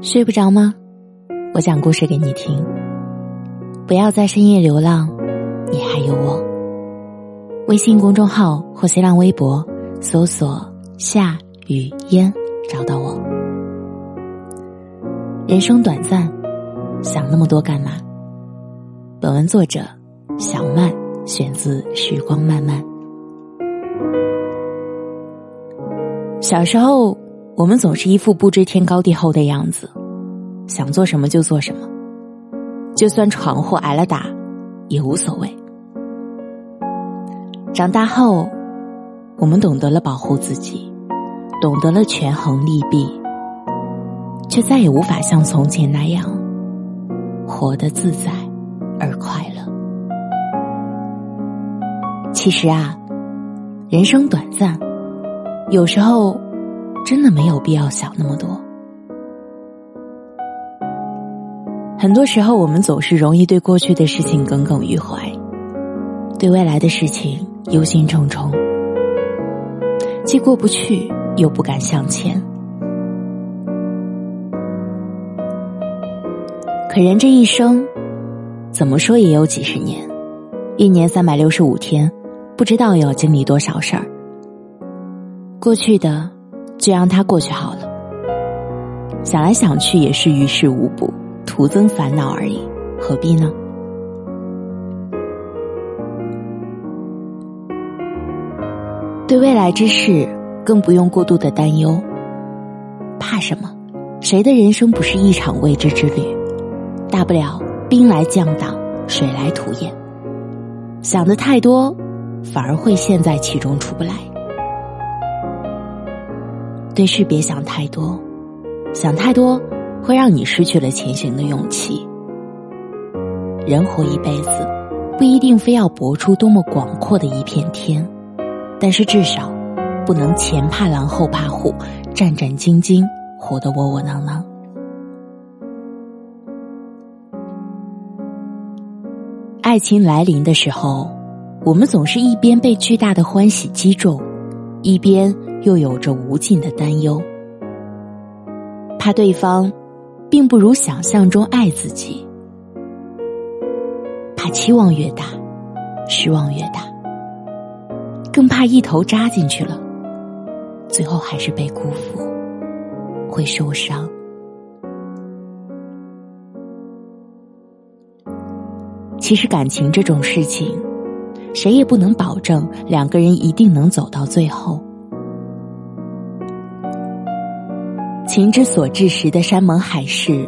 睡不着吗？我讲故事给你听。不要在深夜流浪，你还有我。微信公众号或新浪微博搜索“夏雨嫣”，找到我。人生短暂，想那么多干嘛？本文作者小曼，选自《时光漫漫》。小时候。我们总是一副不知天高地厚的样子，想做什么就做什么，就算闯祸挨了打，也无所谓。长大后，我们懂得了保护自己，懂得了权衡利弊，却再也无法像从前那样活得自在而快乐。其实啊，人生短暂，有时候。真的没有必要想那么多。很多时候，我们总是容易对过去的事情耿耿于怀，对未来的事情忧心忡忡，既过不去，又不敢向前。可人这一生，怎么说也有几十年，一年三百六十五天，不知道要经历多少事儿。过去的。就让它过去好了。想来想去也是于事无补，徒增烦恼而已，何必呢？对未来之事，更不用过度的担忧。怕什么？谁的人生不是一场未知之旅？大不了兵来将挡，水来土掩。想的太多，反而会陷在其中出不来。对事别想太多，想太多会让你失去了前行的勇气。人活一辈子，不一定非要搏出多么广阔的一片天，但是至少不能前怕狼后怕虎，战战兢兢，活得窝窝囊囊。爱情来临的时候，我们总是一边被巨大的欢喜击中，一边。又有着无尽的担忧，怕对方并不如想象中爱自己，怕期望越大，失望越大，更怕一头扎进去了，最后还是被辜负，会受伤。其实感情这种事情，谁也不能保证两个人一定能走到最后。情之所至时的山盟海誓，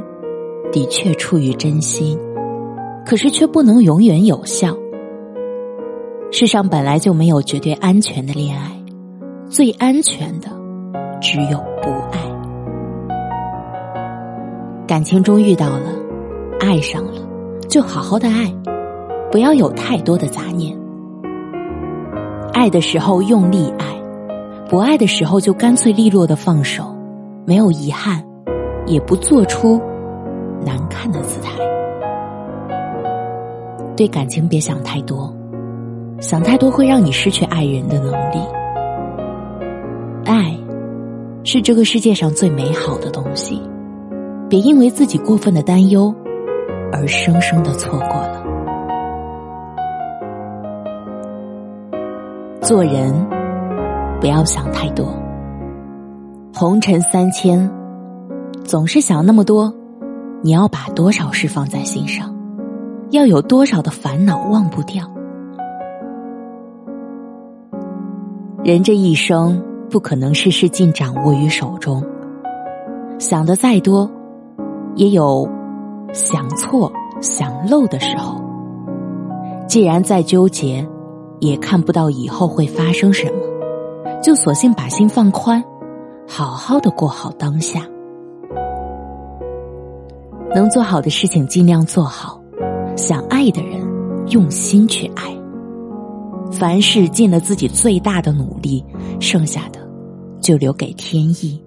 的确出于真心，可是却不能永远有效。世上本来就没有绝对安全的恋爱，最安全的只有不爱。感情中遇到了，爱上了，就好好的爱，不要有太多的杂念。爱的时候用力爱，不爱的时候就干脆利落的放手。没有遗憾，也不做出难看的姿态。对感情别想太多，想太多会让你失去爱人的能力。爱是这个世界上最美好的东西，别因为自己过分的担忧而生生的错过了。做人不要想太多。红尘三千，总是想那么多，你要把多少事放在心上？要有多少的烦恼忘不掉？人这一生不可能事事尽掌握于手中，想的再多，也有想错、想漏的时候。既然再纠结，也看不到以后会发生什么，就索性把心放宽。好好的过好当下，能做好的事情尽量做好，想爱的人用心去爱。凡事尽了自己最大的努力，剩下的就留给天意。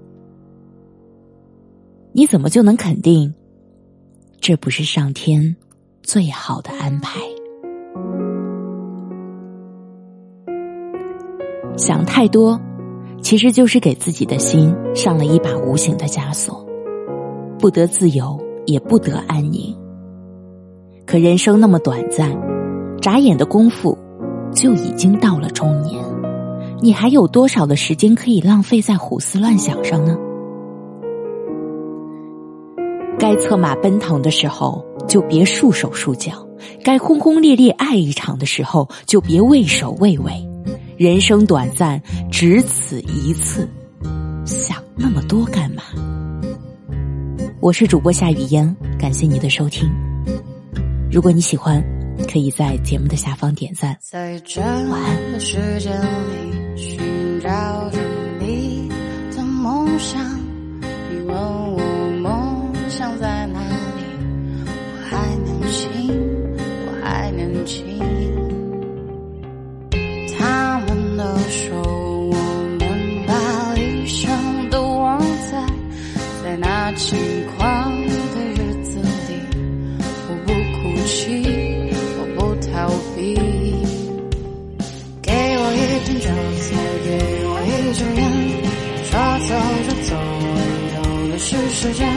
你怎么就能肯定这不是上天最好的安排？想太多。其实就是给自己的心上了一把无形的枷锁，不得自由，也不得安宁。可人生那么短暂，眨眼的功夫就已经到了中年，你还有多少的时间可以浪费在胡思乱想上呢？该策马奔腾的时候，就别束手束脚；该轰轰烈烈爱一场的时候，就别畏首畏尾。人生短暂，只此一次，想那么多干嘛？我是主播夏雨嫣，感谢你的收听。如果你喜欢，可以在节目的下方点赞。晚安。时间里，寻找着你的梦想。你问，我梦想在时间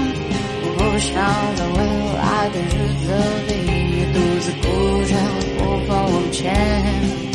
我不想在未来的日子里独自哭着无法往前。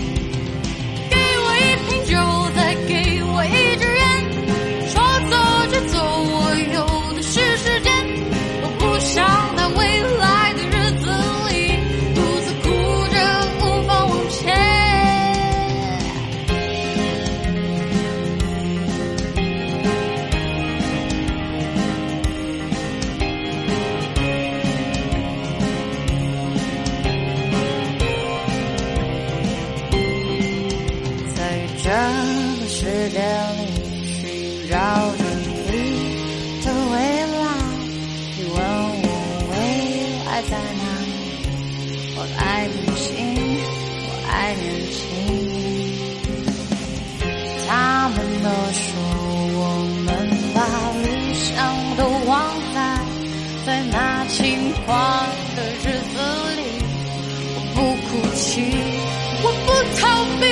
爱年轻，我爱年轻。他们都说我们把理想都忘在在那轻狂的日子里。我不哭泣，我不逃避。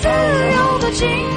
自由的境。